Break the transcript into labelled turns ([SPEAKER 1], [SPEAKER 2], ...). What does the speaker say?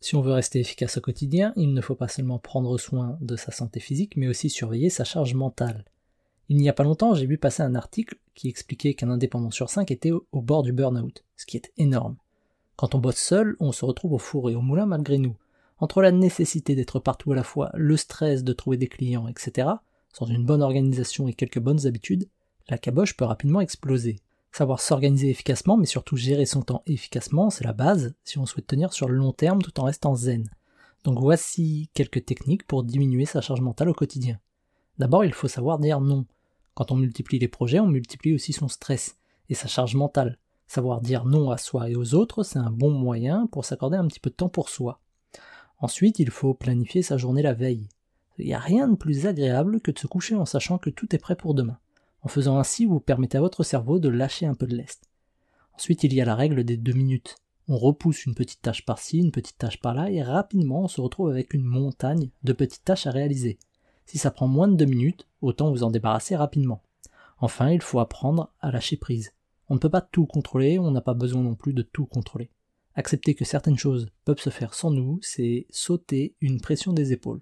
[SPEAKER 1] Si on veut rester efficace au quotidien, il ne faut pas seulement prendre soin de sa santé physique, mais aussi surveiller sa charge mentale. Il n'y a pas longtemps, j'ai vu passer un article qui expliquait qu'un indépendant sur cinq était au bord du burn-out, ce qui est énorme. Quand on bosse seul, on se retrouve au four et au moulin malgré nous. Entre la nécessité d'être partout à la fois, le stress de trouver des clients, etc., sans une bonne organisation et quelques bonnes habitudes, la caboche peut rapidement exploser. Savoir s'organiser efficacement, mais surtout gérer son temps efficacement, c'est la base si on souhaite tenir sur le long terme tout en restant zen. Donc voici quelques techniques pour diminuer sa charge mentale au quotidien. D'abord, il faut savoir dire non. Quand on multiplie les projets, on multiplie aussi son stress et sa charge mentale. Savoir dire non à soi et aux autres, c'est un bon moyen pour s'accorder un petit peu de temps pour soi. Ensuite, il faut planifier sa journée la veille. Il n'y a rien de plus agréable que de se coucher en sachant que tout est prêt pour demain. En faisant ainsi, vous permettez à votre cerveau de lâcher un peu de lest. Ensuite, il y a la règle des deux minutes. On repousse une petite tâche par-ci, une petite tâche par-là, et rapidement on se retrouve avec une montagne de petites tâches à réaliser. Si ça prend moins de deux minutes, autant vous en débarrasser rapidement. Enfin, il faut apprendre à lâcher prise. On ne peut pas tout contrôler, on n'a pas besoin non plus de tout contrôler. Accepter que certaines choses peuvent se faire sans nous, c'est sauter une pression des épaules.